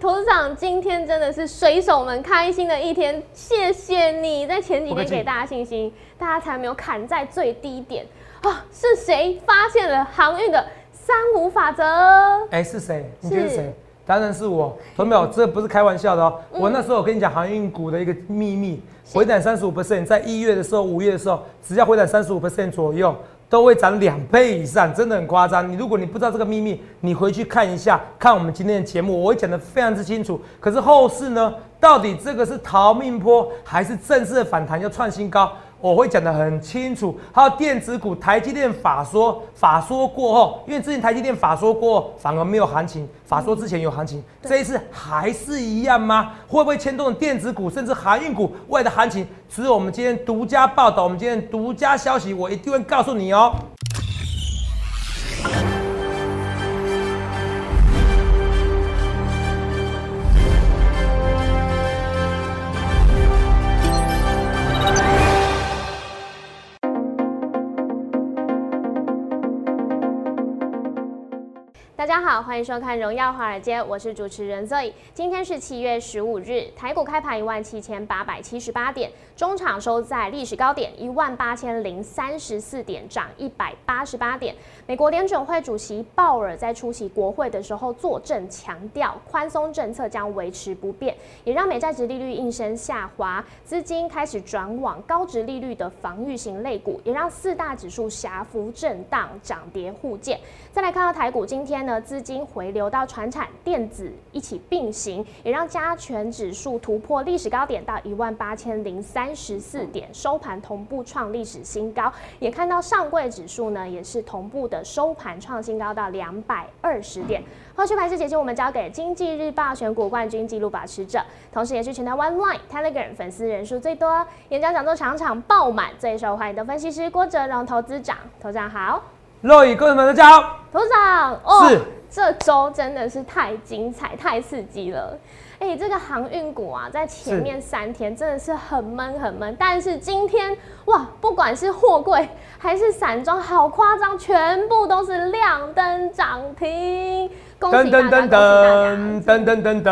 投资长今天真的是水手们开心的一天，谢谢你在前几天给大家信心，大家才没有砍在最低点啊！是谁发现了航运的三五法则？哎，是谁？你觉得是谁？当然是我，同没有？这不是开玩笑的哦。我那时候我跟你讲航运股的一个秘密，回档三十五 percent，在一月的时候、五月的时候，只要回档三十五 percent 左右。都会涨两倍以上，真的很夸张。你如果你不知道这个秘密，你回去看一下，看我们今天的节目，我会讲的非常之清楚。可是后市呢，到底这个是逃命坡，还是正式的反弹要创新高？我会讲得很清楚，还有电子股，台积电法说法说过后，因为之前台积电法说过后反而没有行情，法说之前有行情，这一次还是一样吗？会不会牵动电子股甚至航运股未来的行情？只有我们今天独家报道，我们今天独家消息，我一定会告诉你哦。好，欢迎收看《荣耀华尔街》，我是主持人 Zoe。今天是七月十五日，台股开盘一万七千八百七十八点，中场收在历史高点一万八千零三十四点，涨一百八十八点。美国联准会主席鲍尔在出席国会的时候作证，强调宽松政策将维持不变，也让美债值利率应声下滑，资金开始转往高值利率的防御型类股，也让四大指数狭幅震荡，涨跌互见。再来看到台股，今天呢？资金回流到船产、电子一起并行，也让加权指数突破历史高点到一万八千零三十四点，收盘同步创历史新高。也看到上柜指数呢，也是同步的收盘创新高到两百二十点。后续盘势解析，我们交给经济日报选股冠军纪录保持者，同时也是全台湾 Line、Telegram 粉丝人数最多、演讲讲座场场爆满、最受欢迎的分析师郭哲荣投资长。投资长好。各位们大家好，头长哦，是这周真的是太精彩、太刺激了。哎，这个航运股啊，在前面三天真的是很闷、很闷，但是今天哇，不管是货柜还是散装，好夸张，全部都是亮灯涨停。噔噔噔噔噔噔噔噔。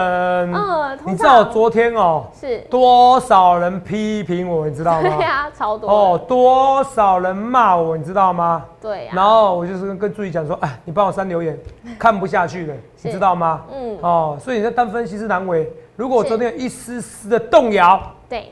嗯，你知道昨天哦，是多少人批评我，你知道吗？对呀、超多。哦，多少人骂我，你知道吗？对、然后我就是跟助理讲说，哎，你帮我删留言，看不下去了，你知道吗？嗯。哦，所以你在当分析师难为。如果我昨天有一丝丝的动摇，对，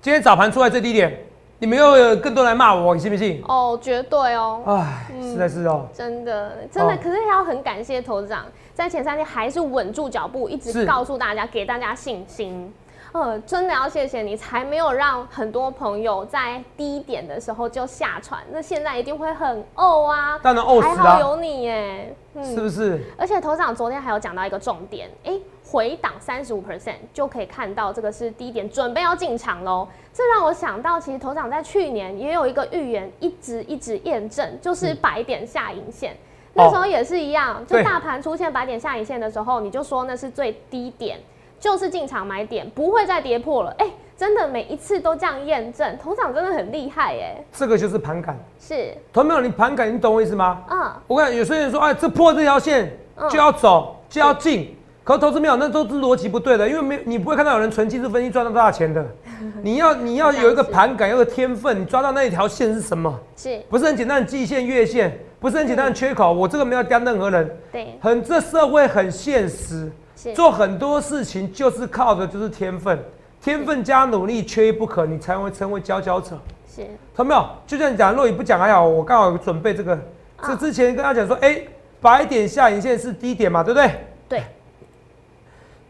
今天早盘出来最低点，你们又有更多来骂我，你信不信？哦，绝对哦。哎，实在是哦。真的，真的，可是要很感谢投资长，在前三天还是稳住脚步，一直告诉大家，给大家信心。呃，真的要谢谢你，才没有让很多朋友在低点的时候就下船。那现在一定会很呕啊！当然呕死了。还好有你耶，是不是？而且头长昨天还有讲到一个重点，哎。回档三十五 percent 就可以看到这个是低点，准备要进场喽。这让我想到，其实头长在去年也有一个预言，一直一直验证，就是白点下影线。那时候也是一样，就大盘出现白点下影线的时候，你就说那是最低点，就是进场买点，不会再跌破了。哎，真的每一次都这样验证，头长真的很厉害哎。这个就是盘感，是。头没有你盘感，你懂我意思吗？嗯。我看有些人说，哎，这破这条线就要走，就要进。可投资没有，那都是逻辑不对的，因为没你不会看到有人纯技术分析赚到多少钱的。你要你要有一个盘感，有个天分，你抓到那一条线是什么？是，不是很简单的季线、月线？不是很简单的缺口？我这个没有刁任何人。对，很这社会很现实，做很多事情就是靠的就是天分，天分加努力缺一不可，你才会成为佼佼者。是，看到没有？就像你讲，若雨不讲还好，我刚好准备这个，这之前跟他讲说，哎，白点下影线是低点嘛，对不对？对。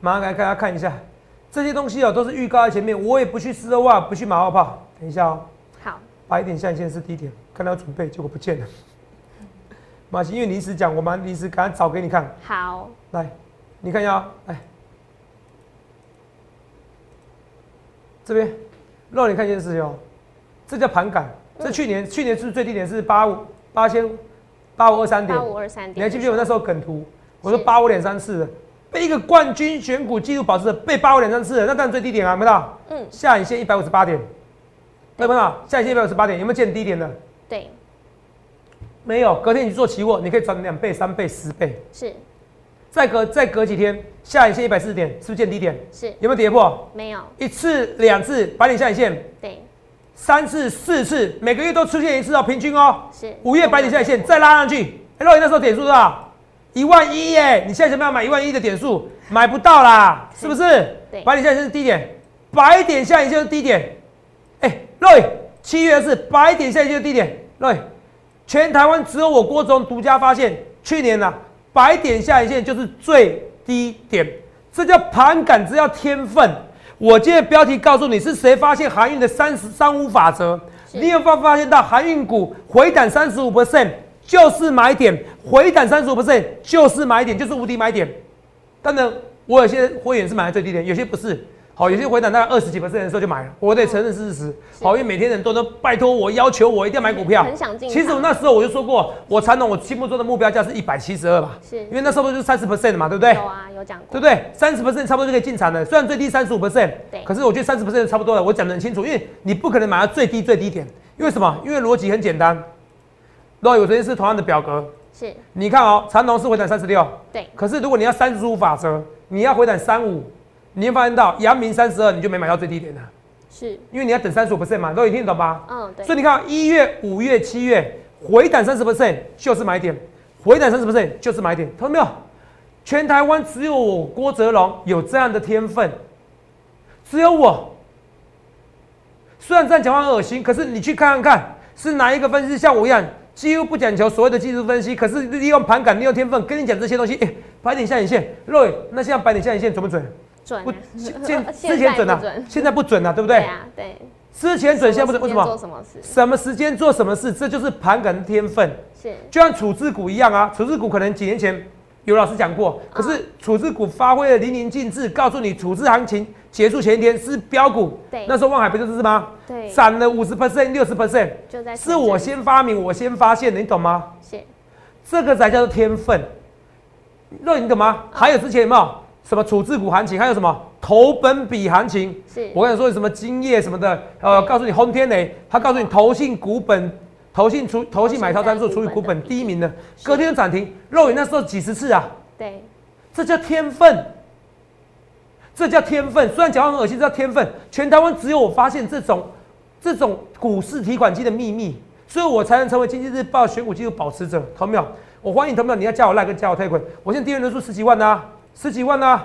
马上来给大家看一下，这些东西哦，都是预告在前面。我也不去四欧袜，不去马后炮。等一下哦。好。白点下线是低点，看到准备，结果不见了。马欣，因为临时讲，我们临时赶快找给你看。好。来，你看一下，来。这边，让你看一件事情哦，这叫盘感。这去年，去年是最低点是八五八千八五二三点。八五二三点。你还记不记得我那时候梗图？我说八五点三四。被一个冠军选股纪录保持者被八五点三次，那当然最低点啊，没到。嗯。下影线一百五十八点，有没有？下影线一百五十八点，有没有见低点的？对。没有，隔天你去做期货，你可以赚两倍、三倍、十倍。是。再隔再隔几天，下影线一百四十点，是不是见低点？是有没有跌破？没有？一次、两次白点下影线，对，三次、四次，每个月都出现一次哦，平均哦。是五月白点下影线再拉上去，哎，肉眼那时候点数多少？一万一耶！你现在想不想买一万一的点数？买不到啦，是不是？对白点下影线是低点，白点下影线是低点。哎，，Roy，七月是白点下影线是低点。Roy，全台湾只有我郭总独家发现，去年呐、白点下影线就是最低点，这叫盘感，这叫天分。我今天的标题告诉你是谁发现航运的三十三五法则，你有没有发现到航运股回档三十五 percent 就是买点，回档三十五 percent 就是买点，就是无敌买点。当然，我有些会员是买在最低点，有些不是。好，有些回档大概二十几 percent 的时候就买了，我得承认是事实。好，因为每天人都都拜托我，要求我一定要买股票。很想进其实我那时候我就说过，我传统我心目中的目标价是一百七十二吧，是因为那时候就是三十 percent 嘛，对不对？有啊，有讲过，对不对？三十 percent 差不多就可以进场了，虽然最低三十五 percent，对可是我觉得三十 percent 差不多了。我讲得很清楚，因为你不可能买到最低最低点，因为什么？因为逻辑很简单。如果有昨天是同样的表格，是。你看哦，长龙是回档三十六，对，可是如果你要三十五法则，你要回档三五，你会发现到阳明三十二你就没买到最低点了，是，因为你要等三十五 percent 嘛，都有听得懂吧？嗯，对，所以你看一月、五月、七月回档三十 percent 就是买点，回档三十 percent 就是买点，看到没有？全台湾只有我郭哲龙有这样的天分，只有我。虽然这样讲话很恶心，可是你去看看看，是哪一个分析师像我一样，几乎不讲求所谓的技术分析，可是利用盘感、利用天分，跟你讲这些东西，哎、白点下影线，Roy，那现在白点下影线准不准？不准啊，现现之前准啊现在不准啊，对不对？对啊，对，之前准，现在不准，为什么做？什么事？什么时间做什么事，这就是盘感的天分。是就像处置股一样啊，处置股可能几年前有老师讲过，可是处置股发挥的淋漓尽致，告诉你处置行情结束前一天是标股，对那时候望海不就是吗？对，涨了五十 percent、六十 percent，就在是我先发明，我先发现的，你懂吗？是这个才叫做天分。那你懂吗？还有之前有没有什么处置股行情？还有什么投本比行情？是，我跟你说什么金业什么的，呃，告诉你轰天雷，他告诉你投信股本，投信除投信买超参数除以股本第一名的，隔天就涨停，肉眼那时候几十次啊，对，这叫天分，这叫天分。虽然讲话很恶心，这叫天分。全台湾只有我发现这种这种股市提款机的秘密，所以我才能成为经济日报选股记录保持者。投票，我欢迎投票，你要加我赖跟加我推款。我现在订阅人数十几万呐、十几万呐、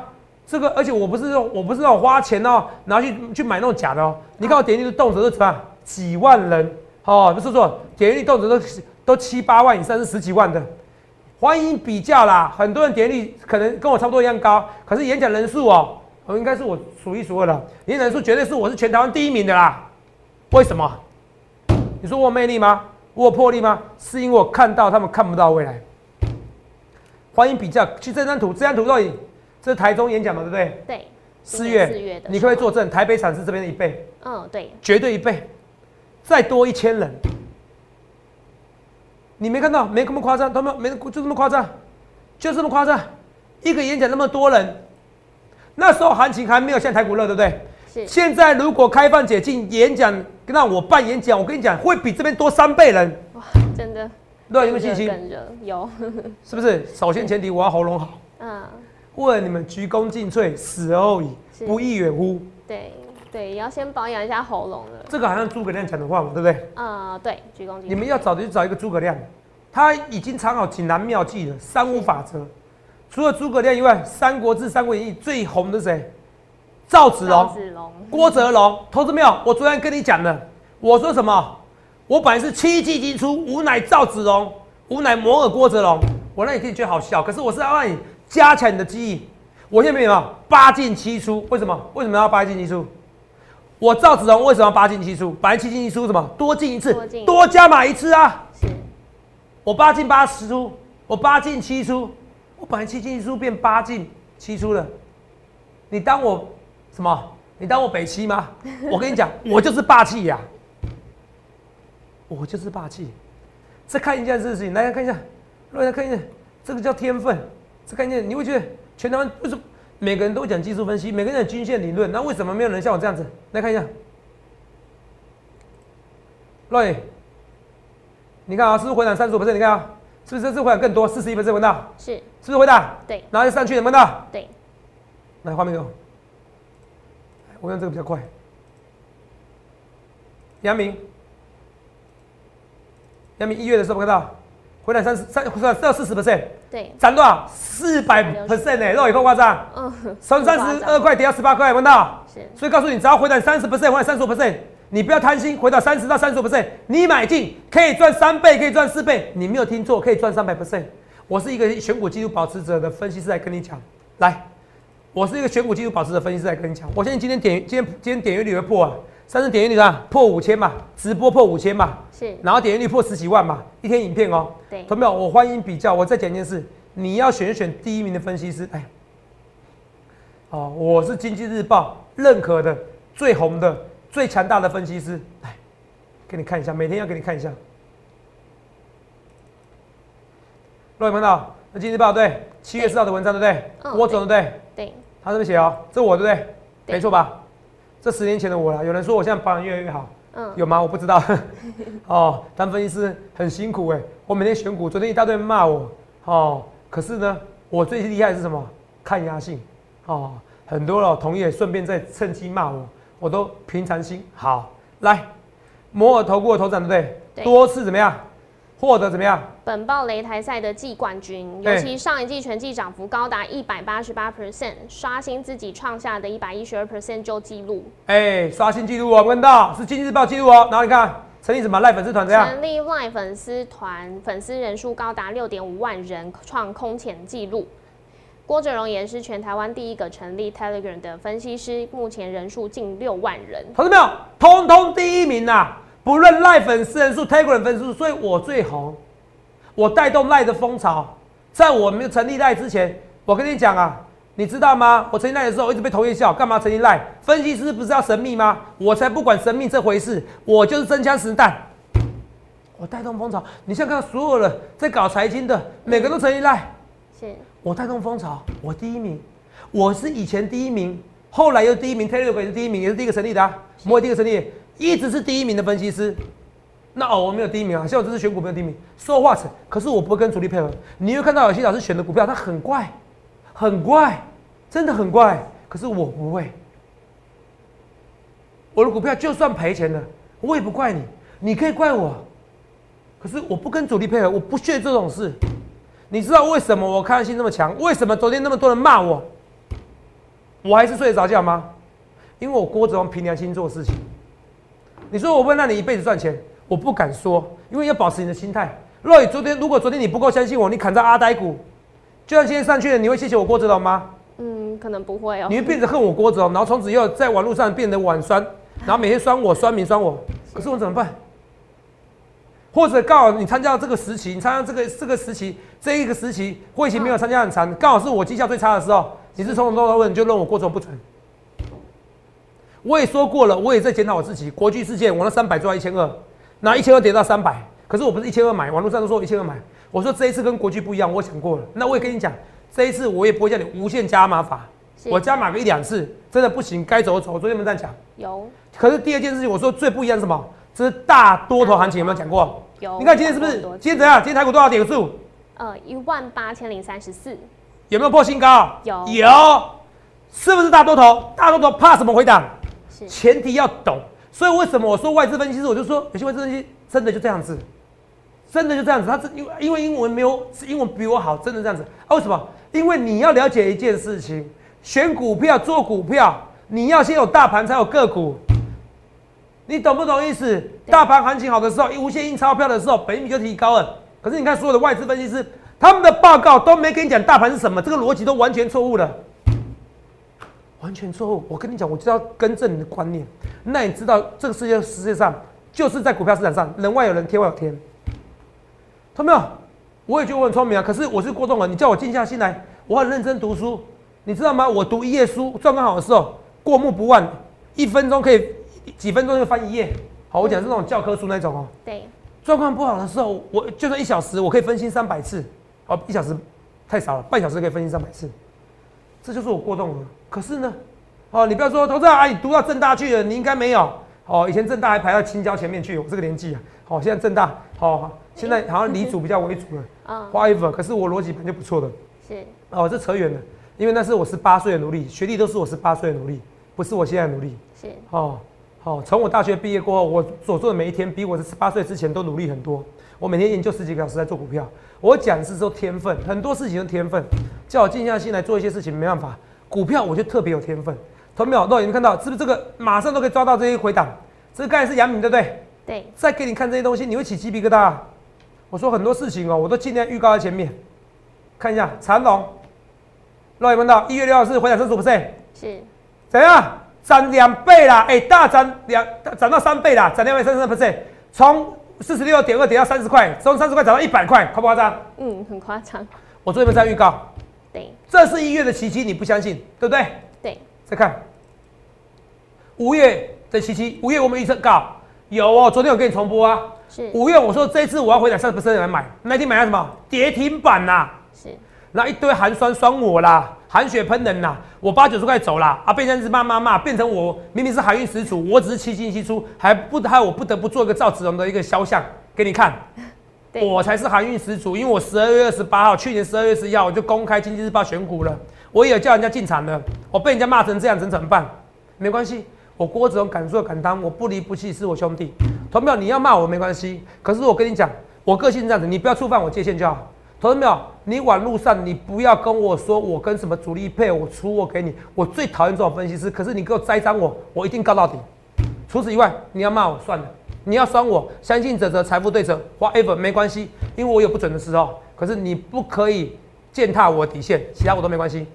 这个而且我不是我不是那种花钱哦，然后去去买那种假的哦。你看我点击率动辄都怎么样？几万人哦，不是说点击率动辄都都七八万以上，是十几万的。欢迎比较啦，很多人点击率可能跟我差不多一样高，可是演讲人数哦，我应该是我数一数二的，演讲人数绝对是我是全台湾第一名的啦。为什么？你说我有魅力吗？我有魄力吗？是因为我看到他们看不到未来。欢迎比较，去这张图，这张图到底这是台中演讲嘛，对不对？对，四月，四月的你可不可以作证？台北产是这边的一倍，嗯，对，绝对一倍，再多一千人。你没看到？没这么夸张，他们没就这么夸张，就这么夸张。一个演讲那么多人，那时候行情还没有像台股热，对不对？是，现在如果开放解禁演讲，让我办演讲，我跟你讲，会比这边多三倍人。哇，真的，对，有没有信心？有，是不是？首先前提我要喉咙好，嗯，为了你们鞠躬尽瘁，死而后已，不亦远乎？对，对，要先保养一下喉咙的，这个好像诸葛亮讲的话嘛，对不对？呃，对，鞠躬尽瘁。你们要找的就找一个诸葛亮，他已经藏好锦囊妙计了，三五法则。除了诸葛亮以外，《三国志》《三国演义》最红的是谁？赵子赵龙、子龙，郭哲龙，投资没有？我昨天跟你讲的，我说什么？我本来是七进七出，吾乃赵子龙，吾乃摩尔郭哲龙。我让你听觉得好笑，可是我是要让你加强你的记忆。我现在没有八进七出，为什么？为什么要八进七出？我赵子龙为什么八进七出？本来七进七出什么？多进一次多加码一次啊！我八进八十出，我八进七出，我本来七进一出变八进七出了，你当我什么？你当我北七吗？我跟你讲，我就是霸气呀、我就是霸气。再看一下这个事情，来看一下，大家看一下，这个叫天分。再看一下，你会觉得全台湾为什么每个人都讲技术分析，每个人讲均线理论，那为什么没有人像我这样子？来看一下，瑞，你看啊，是不是回档三十五你看啊，是不是这次回档更多？四十一分闻到，是是不是回档？对然后就上去，有没有到？对，来画面给我，我用这个比较快。杨明，杨明一月的时候看到回来三十三，到四十 percent，对，涨多少？四百 percent 呢，肉也够夸张。嗯，从三十二块跌到十八块，闻到？是所以告诉你，只要回档三十 percent 或者三十五 percent，你不要贪心，回到三十到三十五 percent，你买进可以赚三倍，可以赚四倍。你没有听错，可以赚三百 percent。我是一个选股技术保持者的分析师来跟你讲，来，我是一个选股技术保持者分析师来跟你讲。我相信今天点今天今天点阅率会破啊，上次点阅率啊破五千嘛，直播破五千嘛，是，然后点阅率破十几万嘛，一天影片哦。对，同没有？我欢迎比较。我再讲一件事，你要选选第一名的分析师。哎，哦，我是经济日报认可的最红的、最强大的分析师。来，给你看一下，每天要给你看一下。各位看到？那经济日报对，七月四号的文章对不对？嗯我总对不对？对，他这么写哦，这我对不对？对没错吧？这十年前的我啦。有人说我现在保养越来越好，嗯，有吗？我不知道。哦，当分析师很辛苦哎，我每天选股，昨天一大堆人骂我。哦，可是呢，我最厉害的是什么？抗压性。哦，很多老同业顺便再趁机骂我，我都平常心。好，来，摩尔投顾的头涨对不对？对多次怎么样？获得怎么样？本报擂台赛的季冠军，尤其上一季全季涨幅高达一百八十八 percent，刷新自己创下的一百一十二 percent 旧纪录。哎、刷新纪录哦，问到是经济日报纪录哦。然后你看成立什么赖粉丝团怎样？成立 LINE 粉丝团，粉丝人数高达六点五万人，创空前纪录。郭哲荣也是全台湾第一个成立 Telegram 的分析师，目前人数近六万人。同志们有，通通第一名呐、不论赖粉丝人数、Telegram 粉丝数，所以我最红，我带动赖的风潮。在我没有成立赖之前，我跟你讲啊，你知道吗？我成立赖的时候，我一直被同业笑，干嘛成立赖？分析师不是要神秘吗？我才不管神秘这回事，我就是真枪实弹。我带动风潮，你现在看到所有人在搞财经的，每个都成立赖。是我带动风潮，我第一名，我是以前第一名，后来又第一名，Telegram 也是第一名，也是第一个成立的、啊，摩尔第一个成立，一直是第一名的分析师。那哦，我没有第一名啊，像我这次选股没有第一名，说话成，可是我不会跟主力配合。你会看到有些老师选的股票，它很怪，很怪，真的很怪，可是我不会。我的股票就算赔钱了，我也不怪你，你可以怪我，可是我不跟主力配合，我不屑这种事。你知道为什么我抗性这么强？为什么昨天那么多人骂我？我还是睡得着觉吗？因为我郭子王凭良心做事情。你说我会让你一辈子赚钱，我不敢说，因为要保持你的心态。若雨昨天如果昨天你不够相信我，你砍在阿呆股，就算今天上去了，你会谢谢我郭子龙吗？嗯，可能不会哦、你会变得恨我郭子龙，然后从此以后在网络上变得网酸，然后每天酸我、酸民、酸我。可是我怎么办？或者刚好你参加到这个时期，你参加这个这个时期这一个时期，会期没有参加很长，刚好是我绩效最差的时候，你是从头到尾你就认我郭总不准。我也说过了，我也在检讨我自己。国际事件我那三百做到一千二，然后一千二跌到三百，可是我不是一千二买，网络上都说我一千二买。我说这一次跟国际不一样，我想过了。那我也跟你讲，这一次我也不会叫你无限加码法，我加码个一两次，真的不行，该走走。我昨天没这样讲。有可是第二件事情，我说最不一样是什么？这是大多头行情，有没有讲过？有，你看今天是不是？今天怎样？今天台股多少点数？呃一万八千零三十四，有没有破新高？有有，是不是大多头？大多头怕什么回档？是前提要懂。所以为什么我说外资分析师，我就说有些外资分析真的就这样子，真的就这样子。他是因为因为英文没有英文比我好，真的这样子啊？为什么？因为你要了解一件事情，选股票做股票，你要先有大盘才有个股。你懂不懂意思？大盘行情好的时候，一无限印钞票的时候，本益就提高了。可是你看所有的外资分析师，他们的报告都没跟你讲大盘是什么，这个逻辑都完全错误了，完全错误。我跟你讲，我就要更正你的观念。那你知道这个世界世界上就是在股票市场上，人外有人，天外有天。他没有？我也觉得我很聪明啊，可是我是郭仲文，你叫我静下心来，我很认真读书，你知道吗？我读一页书，状况好的时候过目不忘，一分钟可以几分钟就翻一页。好，我讲是那种教科书那种哦。对，状况不好的时候，我就算一小时，我可以分心三百次。哦，一小时太少了，半小时可以分心三百次，这就是我过动了。可是呢，哦，你不要说投资啊，你读到正大去了，你应该没有。哦，以前正大还排到青椒前面去，我这个年纪啊，好、现在正大，好、现在好像离主比较为主了 啊 w h a t e v e r 可是我逻辑本来就不错的，是。哦，这扯远了，因为那是我十八岁的努力，学历都是我十八岁的努力，不是我现在的努力，是，哦，好、从我大学毕业过后，我所做的每一天比我十八岁之前都努力很多。我每天研究十几个小时在做股票。我讲是说天分，很多事情是天分。叫我静下心来做一些事情，没办法。股票我就特别有天分。同秒都已经看到，是不是这个马上都可以抓到这些回档？这个刚才是阳明，对不对？对，再给你看这些东西，你会起鸡皮疙瘩啊。我说很多事情哦，我都尽量预告在前面。看一下长龙，肉眼看到一月六号是回档三十五 percent。是，怎样？涨两倍啦！哎、大涨两涨到三倍啦，涨两倍三十 percent，从四十六点二跌到三十块，从三十块涨到一百块，夸不夸张？嗯，很夸张，我昨天在预告，对这是一月的奇迹，你不相信，对不对？对，再看五月的奇迹，五月我们预测告有哦，昨天有给你重播啊。是五月我说这次我要回档三十 percent 来买，那天买了什么跌停板呐、是，然后一堆寒酸酸我啦，寒血喷人啦，我八九十块走啦，啊，被人家骂骂骂，变成我明明是海运始祖，我只是七进七出，还不还我不得不做一个赵子龙的一个肖像给你看，我才是海运始祖，因为我十二月二十八号，去年十二月十一号我就公开经济日报选股了，我也有叫人家进场了，我被人家骂成这样子怎么办？没关系，我郭子龙敢做敢当，我不离不弃是我兄弟。投票你要骂我没关系，可是我跟你讲，我个性这样子，你不要触犯我界限就好。投到没有？你网络上你不要跟我说我跟什么主力配，我出货给你，我最讨厌这种分析师。可是你给我栽赃我，我一定告到底。除此以外，你要骂我算了，你要酸我，相信者则财富对折，whatever 没关系，因为我有不准的时候。可是你不可以践踏我的底线，其他我都没关系。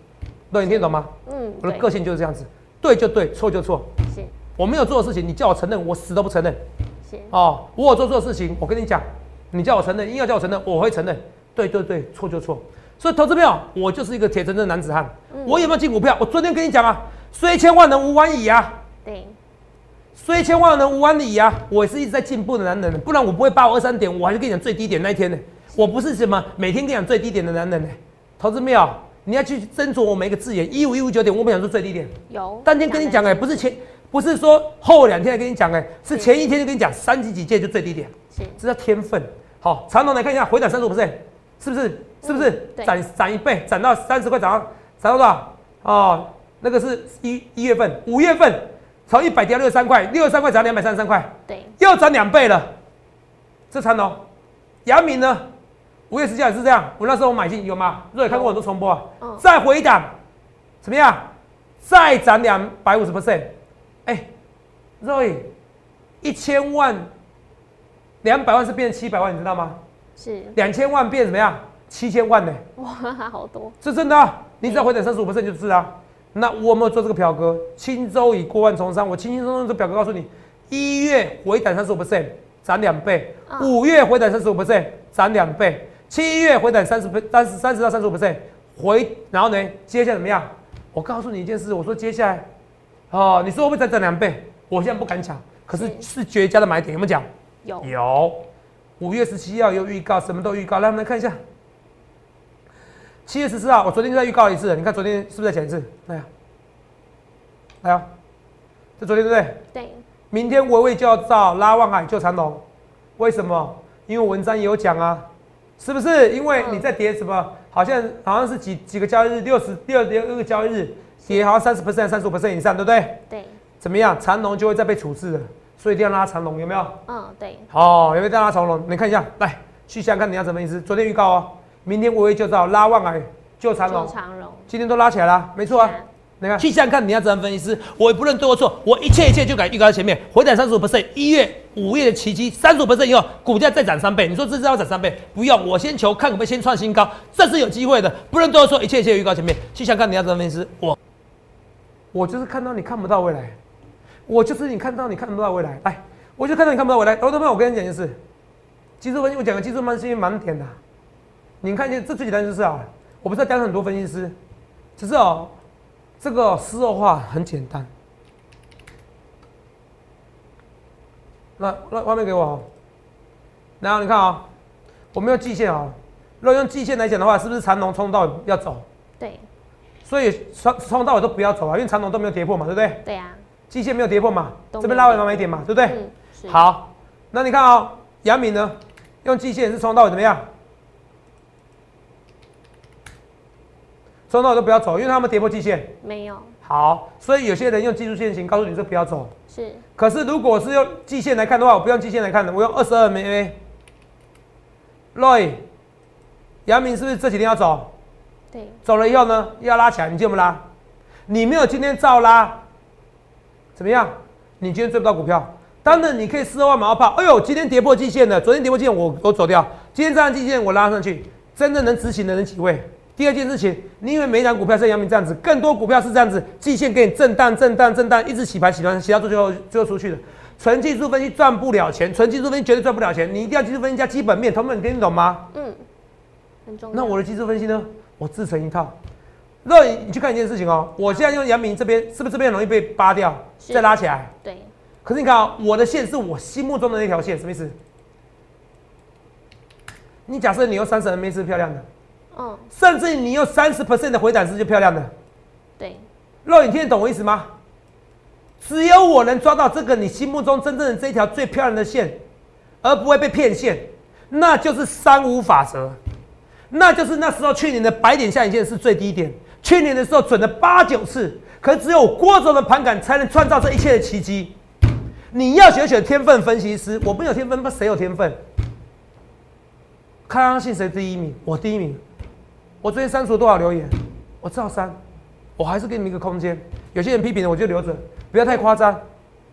都你听懂吗？嗯，我的个性就是这样子，对就对，错就错。是我没有做的事情，你叫我承认，我死都不承认。是，哦，我有做错事情，我跟你讲，你叫我承认，硬要叫我承认，我会承认。对对对，错就错。所以投资票，我就是一个铁铮铮的男子汉。我有没有进股票？我昨天跟你讲啊，虽千万人无往矣啊，对，虽千万人无往矣啊。我也是一直在进步的男人，不然我不会八五二三点，我还是跟你讲最低点那一天呢。我不是什么每天跟你讲最低点的男人呢。投资票，你要去斟酌我每一个字眼，一五一五九点，我不想说最低点。有，当天跟你讲哎、不是前，不是说后两天才跟你讲哎、是前一天就跟你讲，三级几届就最低点，是这叫天分。好，长龙来看一下，回档三十五 percent，是不是？是不是嗯涨涨一倍，涨到三十块，涨到涨到多少？哦，那个是一一月份，五月份从一百跌到六十三块，六十三块涨两百三十三块，对，又涨两倍了。这长龙，阳明呢？五月十七号也是这样，我那时候买进有吗？若也看过很多重播啊。嗯，再回档，怎么样？再涨两百五十 percent，哎，Roy，一千万，两百万是变成七百万，你知道吗？是，两千万变怎么样？七千万呢？哇，好多，是真的、啊，你只要回档三十五 percent 就是啊。那我有没有做这个表格？轻舟已过万重山，我轻轻松松这表格告诉你，一月回档三十五 percent 涨两倍，嗯五月回档三十五 percent 涨两倍，七月回档三十三十三十到三十五 percent 回，然后呢，接下来怎么样？我告诉你一件事，我说接下来，哦，你说会不会再涨两倍？我现在不敢讲，可是是是绝佳的买点，有没有讲？有，有，五月十七号有预告，什么都预告。来，我们来看一下。七月十四号，我昨天就在预告一次了，你看昨天是不是在讲一次？来呀，来呀，这昨天对不对？对，明天微微就要造拉望海救长龙，为什么？因为文章也有讲啊，是不是？因为你在跌什么？好像好像是几几个交易日，六十六六个交易日跌好像三十 percent、三十五 percent 以上，对不对？对，怎么样？长龙就会再被处置了，所以一定要拉长龙，有没有？嗯，对，哦，有没有大拉长龙？你看一下，来去想看你要怎么意思？昨天预告哦，明天微微就到拉万来救长龙周，长龙，今天都拉起来了，没错啊。你看，去想看你要怎么分析？师，我也不论对或错，我一切一切就敢预告在前面，回档三十五 percent，一月、五月的奇迹，三十五 percent 以后，股价再涨三倍，你说这是要涨三倍？不用，我先求看可不可以先创新高，这是有机会的，不论对或错，一切一切预告前面，去想看你要怎么分析？师，我。我就是看到你看不到未来，我就是你看到你看不到未来，来，我就看到你看不到未来，投资朋友，我跟你讲件事，技术分析我讲个技术分析盲点的、你看见这最简单就是啊，我不是在教很多分析师，只是哦，这个私有化很简单。那那画面给我哦，然后你看啊、我没有季线啊、如果用季线来。讲的话，是不是长龙从头到要走？对，所以从从头到尾都不要走啊，因为长龙都没有跌破嘛，对不对？对啊，季线没有跌破嘛，都这边拉回没有买买点嘛，对不对？嗯，好，那你看啊、杨明呢，用季线是从到尾怎么样？从到尾都不要走，因为他们跌破季线。没有，好，所以有些人用技术线型告诉你这不要走。是，可是如果是用季线来看的话，我不用季线来看的，我用二十二 MA。Roy，杨明是不是这几天要走？对，走了以后呢，要拉起来，你见不拉？你没有今天照拉，怎么样？你今天追不到股票。当然，你可以四万马后炮。哎呦，今天跌破季线了，昨天跌破季线我我走掉，今天站上季线我拉上去。真正能执行的人几位？第二件事情，你以为每一档股票像阳明这样子，更多股票是这样子，季线给你震荡、震荡、震荡，一直洗盘、洗盘、洗到最后最后出去的。纯技术分析赚不了钱，纯技术分析绝对赚不了钱。你一定要技术分析加基本面，同学们你听得懂吗？嗯，很重要。那我的技术分析呢？我自成一套。若你你去看一件事情哦，我现在用阳明这边，是不是这边很容易被扒掉，再拉起来？对，可是你看啊、我的线是我心目中的那条线，什么意思？你假设你用三十 MA 是漂亮的，嗯，甚至你用三十 percent 的回档是就漂亮的。对，若你听得懂我意思吗？只有我能抓到这个你心目中真正的这一条最漂亮的线，而不会被骗线，那就是三五法则，那就是那时候去年的白点下影线是最低点，去年的时候准了八九次，可只有郭总的盘感才能创造这一切的奇迹。你要学选天分分析师，我没有天分，那谁有天分？看信谁第一名？我第一名。我昨天删除多少留言？我照删，我还是给你们一个空间。有些人批评的我就留着，不要太夸张。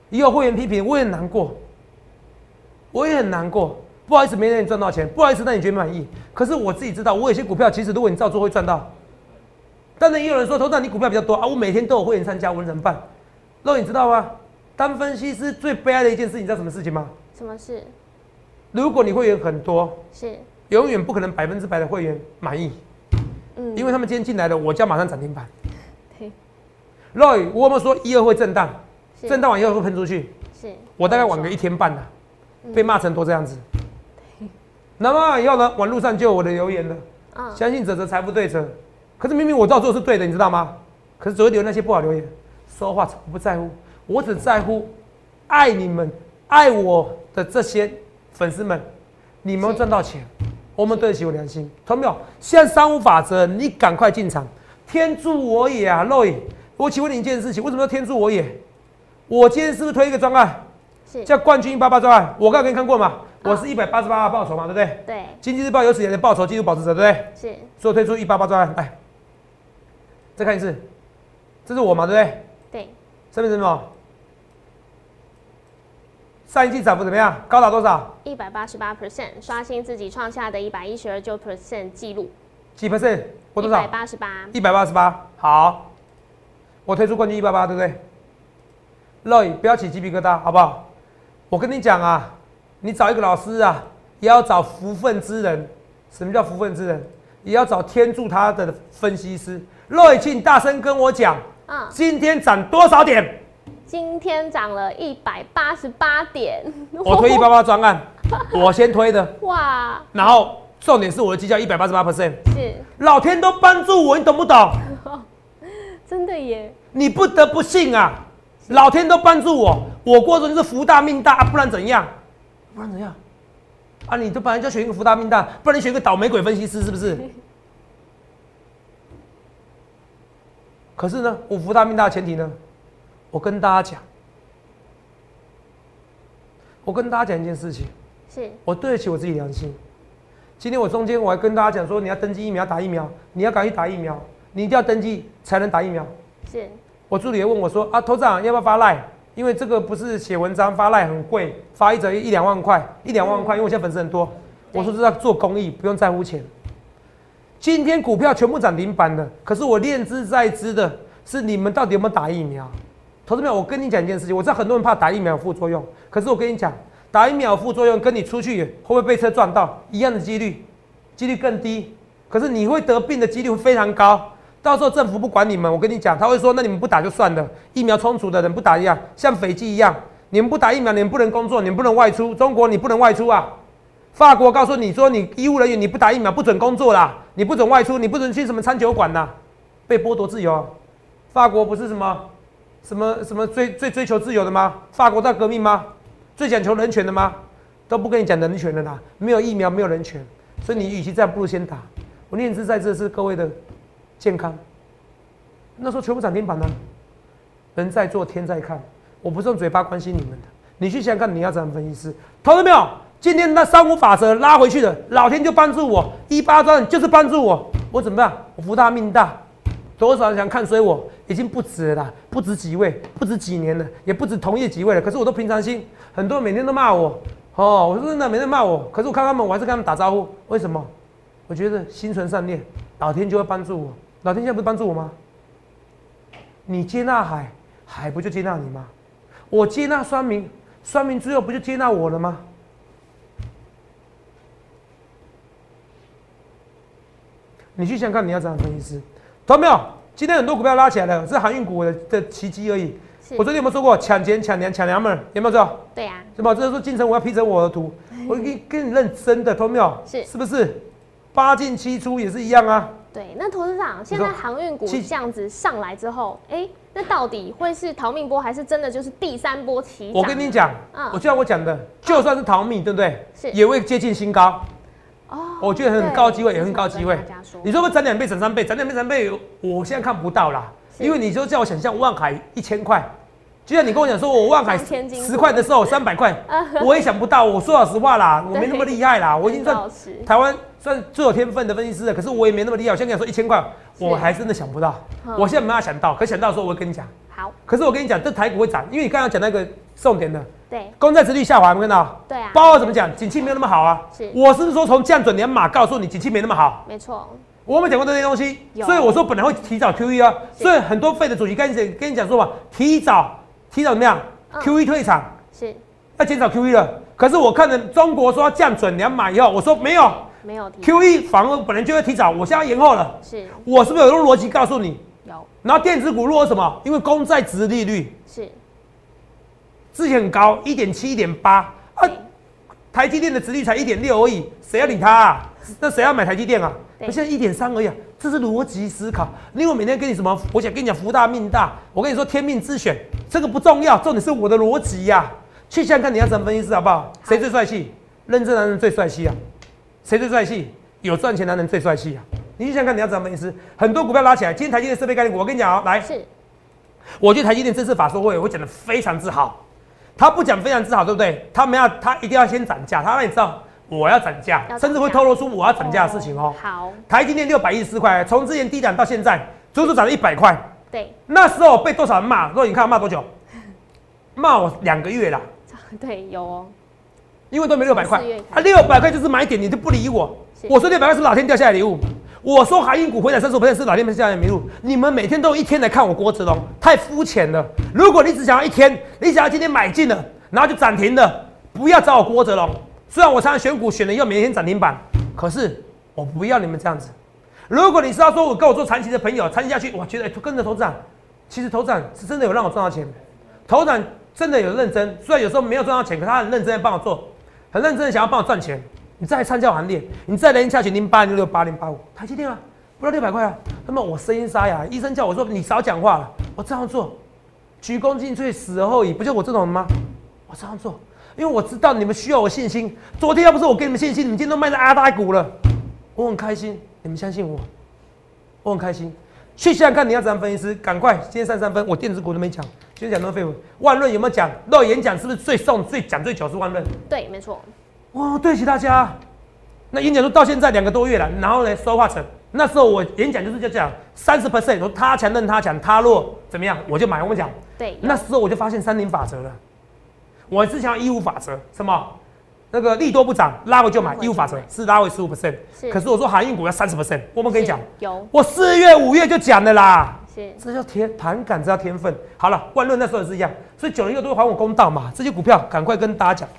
也有会员批评，我也很难过，我也很难过。不好意思，没让你赚到钱，不好意思，让你觉得满意。可是我自己知道，我有些股票其实如果你照做会赚到。当然也有人说，头长你股票比较多啊，我每天都有会员参加，我能怎么办？肉你知道吗？当分析师最悲哀的一件事，你知道什么事情吗？什么事？如果你会员很多，是，永远不可能百分之百的会员满意，嗯，因为他们今天进来了，我就要马上涨停板。对，Roy，我有没有说一二会震荡？震荡完以后会喷出去？是，我大概晚个一天半了，嗯被骂成多这样子。那么以后呢？网络上就有我的留言了，嗯，相信者则财富对者。可是明明我知道做是对的，你知道吗？可是只会留那些不好留言。说话我不在乎，我只在乎爱你们、爱我的这些粉丝们，你们是赚到钱，我们对得起我良心。同没有？现在三五法则，你赶快进场。天助我也啊，Roy！我请问你一件事情，为什么要天助我也？我今天是不是推一个专案？是，叫冠军一八八专案，我刚刚给你看过嘛？嗯我是一百八十八报酬嘛，对不对？对，经济日报有史以来的报酬记录保持者，对不对？是，所以我推出一八八专案，来，再看一次，这是我嘛，对不对？对，上面是什么？上一季涨幅怎么样？高达多少？一百八十八 percent 刷新自己创下的一百一十二九 percent 记录，几 percent？我多一百少？八十八，一百八十八。好，我推出冠军一八八，对不对？Roy，不要起鸡皮疙瘩，好不好？我跟你讲啊，你找一个老师啊，也要找福分之人。什么叫福分之人？也要找天助他的分析师。Roy，请大声跟我讲，嗯，今天涨多少点？今天涨了一百八十八点，我推一八八专案，我先推的，哇，然后重点是我的绩效一百八十八 percent，是老天都帮助我，你懂不懂？真的耶，你不得不信啊！老天都帮助我，我过程就是福大命大，啊不然怎样？不然怎样？啊，你都本来就选一个福大命大，不然你选一个倒霉鬼分析师是不是？可是呢，我福大命大的前提呢，我跟大家讲，我跟大家讲一件事情，是我对得起我自己良心。今天我中间我还跟大家讲说，你要登记疫苗打疫苗，你要赶紧打疫苗，你一定要登记才能打疫苗。是，我助理也问我说：“啊，头长要不要发赖？因为这个不是写文章发赖很贵，发一则一两万块，一两万块，因为我现在粉丝很多。我说这要做公益，不用在乎钱。今天股票全部涨停板的，可是我念之在之的是你们到底有没有打疫苗？投资们，我跟你讲一件事情，我知道很多人怕打疫苗副作用，可是我跟你讲，打疫苗副作用跟你出去会不会被车撞到一样的几率，几率更低，可是你会得病的几率会非常高。到时候政府不管你们，我跟你讲，他会说，那你们不打就算了，疫苗充足的人不打一样，像斐济一样，你们不打疫苗，你们不能工作，你们不能外出，中国你不能外出啊。法国告诉你说，你医务人员你不打疫苗不准工作啦，你不准外出，你不准去什么餐酒馆呐，被剥夺自由。法国不是什么什么什么追追追求自由的吗？法国大革命吗？最讲求人权的吗？都不跟你讲人权的啦，没有疫苗，没有人权，所以你与其这样，不如先打。我念之在这是各位的健康。那时候全部涨停板呢，人在做天在看，我不是用嘴巴关心你们的。你去想想看，你要怎样分析师？投了没有？今天那三五法则拉回去的，老天就帮助我，一八赚就是帮助我，我怎么办？我福大命大，多少人想看衰我，已经不止了，不止几位，不止几年了，也不止同业几位了。可是我都平常心，很多人每天都骂我，哦，我说真的，每天骂我，可是我看他们，我还是跟他们打招呼。为什么？我觉得心存善念，老天就会帮助我。老天现在不是帮助我吗？你接纳海，海不就接纳你吗？我接纳酸明，酸明之后不就接纳我了吗？你去想看你要怎样分析师，懂没有？今天很多股票拉起来了，是航运股的的奇迹而已。我昨天有没有说过抢钱、抢娘、抢娘们？有没有做？对呀。是吧？这是说进城我要批成我的图，我跟跟你认真的，懂没有？是，是不是？八进七出也是一样啊。对，那投资长现在航运股这样子上来之后，哎，那到底会是逃命波，还是真的就是第三波起我跟你讲，我就像我讲的，就算是逃命，对不对？是，也会接近新高。哦，我觉得很高机会，也很高机会。你说不涨两倍、涨三倍、涨两倍、三倍，我现在看不到啦。因为你说叫我想象万海一千块，就像你跟我讲说我万海十块的时候三百块，我也想不到。我说老实话啦，我没那么厉害啦，我已经算台湾算最有天分的分析师了。可是我也没那么厉害。我现在跟你说一千块，我还真的想不到。我现在没办法想到，可想到的时候我会跟你讲。好。可是我跟你讲，这台股会涨，因为你刚刚讲那个重点的。对，公债殖率下滑，有没有看到？对啊。包括怎么讲，景气没有那么好啊。是。我是说从降准年码告诉你，景气没那么好。没错。我没讲过这些东西，所以我说本来会提早 Q E 啊。所以很多费的主席跟你跟你讲说嘛，提早提早怎么样？Q E 退场是。要减少 Q E 了，可是我看着中国说要降准两码以后，我说没有，没有 Q E 反而本来就会提早，我现在延后了。是。我是不是有用逻辑告诉你？有。然后电子股落什么？因为公债值利率是。之前很高，一点七、一点八啊，台积电的值率才一点六而已，谁要理它啊？那谁要买台积电啊？现在一点三而已，这是逻辑思考。因为我每天跟你什么，我想跟你讲福大命大，我跟你说天命之选，这个不重要，重点是我的逻辑呀。去想想看你要怎么分析师好不好？谁最帅气？认真男人最帅气啊！谁最帅气？有赚钱男人最帅气啊！你去想看你要怎么分析师？很多股票拉起来，今天台积电设备概念股，我跟你讲啊，来，是，我觉得台积电这次法说会我讲的非常之好。他不讲非常之好，对不对？他们要，他一定要先涨价，他让你知道我要涨价，甚至会透露出我要涨价的事情哦。好，台积电六百一十四块，从之前低涨到现在，足足涨了一百块。对，那时候被多少人骂？说你看骂多久？骂我两个月啦。对，有哦。因为都没六百块，啊，六百块就是买点，你就不理我。我说六百块是老天掉下来礼物。我说海运股回来三十五是老天们下来迷路。你们每天都一天来看我郭子龙，太肤浅了。如果你只想要一天，你想要今天买进了，然后就涨停了，不要找我郭子龙。虽然我常常选股选的要每天涨停板，可是我不要你们这样子。如果你是要说我跟我做长期的朋友，长期下去，我觉得跟着投资长，其实投资长是真的有让我赚到钱，投资长真的有认真。虽然有时候没有赚到钱，可他很认真的帮我做，很认真的想要帮我赚钱。你再参加行列，你再连下去零八零六八零八五，台积电啊，不到六百块啊。那么我声音沙哑，医生叫我说你少讲话了，我这样做，鞠躬尽瘁，死而后已，不就我这种人吗？我这样做，因为我知道你们需要我信心。昨天要不是我给你们信心，你们今天都卖在阿呆股了。我很开心，你们相信我，我很开心。去想想看，你要怎样分析师？赶快，今天三三分，我电子股都没讲，今天讲都废物。万润有没有讲？那演讲是不是最送、最讲最久是万润？对，没错。哇，对不起大家，那演讲都到现在两个多月了，然后呢，说话成那时候我演讲就是就这样，三十 percent 说他强任他强，他弱怎么样我就买。我们讲，对，那时候我就发现三零法则了。我之前义务法则什么？那个利多不涨，拉回就买。义务法则是拉回十五 percent，可是我说航运股要三十 percent，我们跟你讲，有，我四月五月就讲的啦。是，这叫天盘感，这叫天分。好了，万润那时候也是一样，所以九零六都会还我公道嘛。这些股票赶快跟大家讲。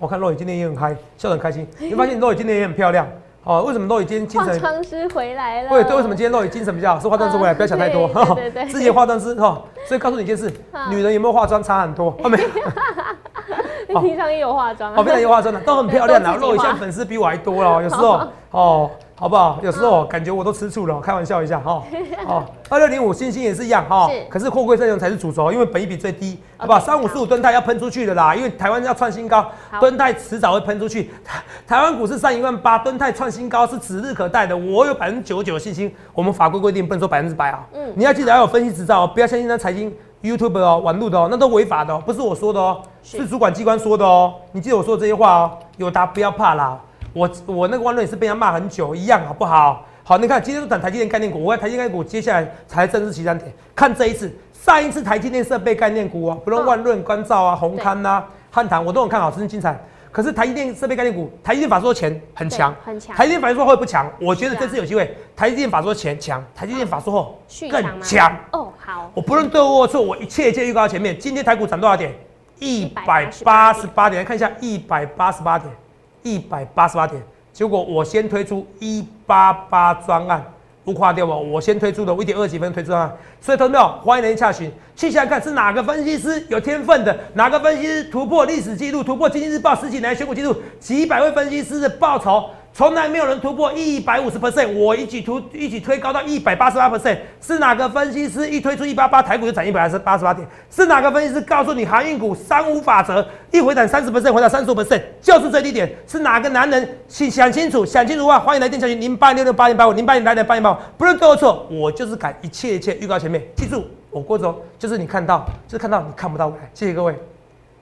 我看肉宇今天也很嗨，笑得很开心。你发现肉宇今天也很漂亮哦？为什么肉宇今天精神？化妆师回来了。对对，为什么今天肉宇精神比较好？是化妆师回来，不要想太多。对对。之前化妆师哈，所以告诉你一件事：女人有没有化妆差很多？哦没有。平常也有化妆。哦，平常也有化妆的，都很漂亮啦。肉宇现在粉丝比我还多了，有时候哦，好不好？有时候感觉我都吃醋了，开玩笑一下哈。哦，二六零五星星也是一样哈。是。可是货柜三雄才是主轴，因为本益比最低，好不好？三五四五吨泰要喷出去的啦，因为台湾要创新高，吨泰迟早会喷出去。台 台湾股市上一万八，吨泰创新高是指日可待的。我有百分之九十九的信心。我们法规规定不能说百分之百啊。嗯。你要记得要有分析执照，不要相信那财经 YouTube 哦、网路的哦，那都违法的哦，不是我说的哦，是主管机关说的哦。你记得我说这些话哦，有答不要怕啦。我我那个万润也是被人家骂很久，一样好不好？好，你看今天都讲台积电概念股，我台积电概念股接下来才正式起涨点。看这一次，上一次台积电设备概念股啊，不论万润、关照啊、宏康啊、汉唐，我都很看好，真是精彩。可是台积电设备概念股，台积电法说钱很强，很强。台积电法说会不强，我觉得这次有机会，台积电法说钱强，台积电法说后更强。哦，好。我不论对或错，我一切一切预告前面。今天台股涨多少点？一百八十八点，来看一下一百八十八点，一百八十八点。结果我先推出一八八专案，不垮掉我？我先推出的，我一点二几分推出啊，所以投资朋友欢迎您洽询，去想看是哪个分析师有天分的，哪个分析师突破历史记录，突破经济日报十几年选股记录，几百位分析师的报酬。从来没有人突破一百五十 percent，我一起突一起推高到一百八十八 percent，是哪个分析师一推出一八八台股就涨一百八十八点？是哪个分析师告诉你航运股三五法则一回涨三十 percent，回档三十五 percent 就是最低点？是哪个男人请想清楚？想清楚的话，欢迎来电小群零八六六八零八五零八零来点八零八五，不论对或错，我就是敢一切一切预告前面，记住我郭总就是你看到，就是看到你看不到未来。谢谢各位。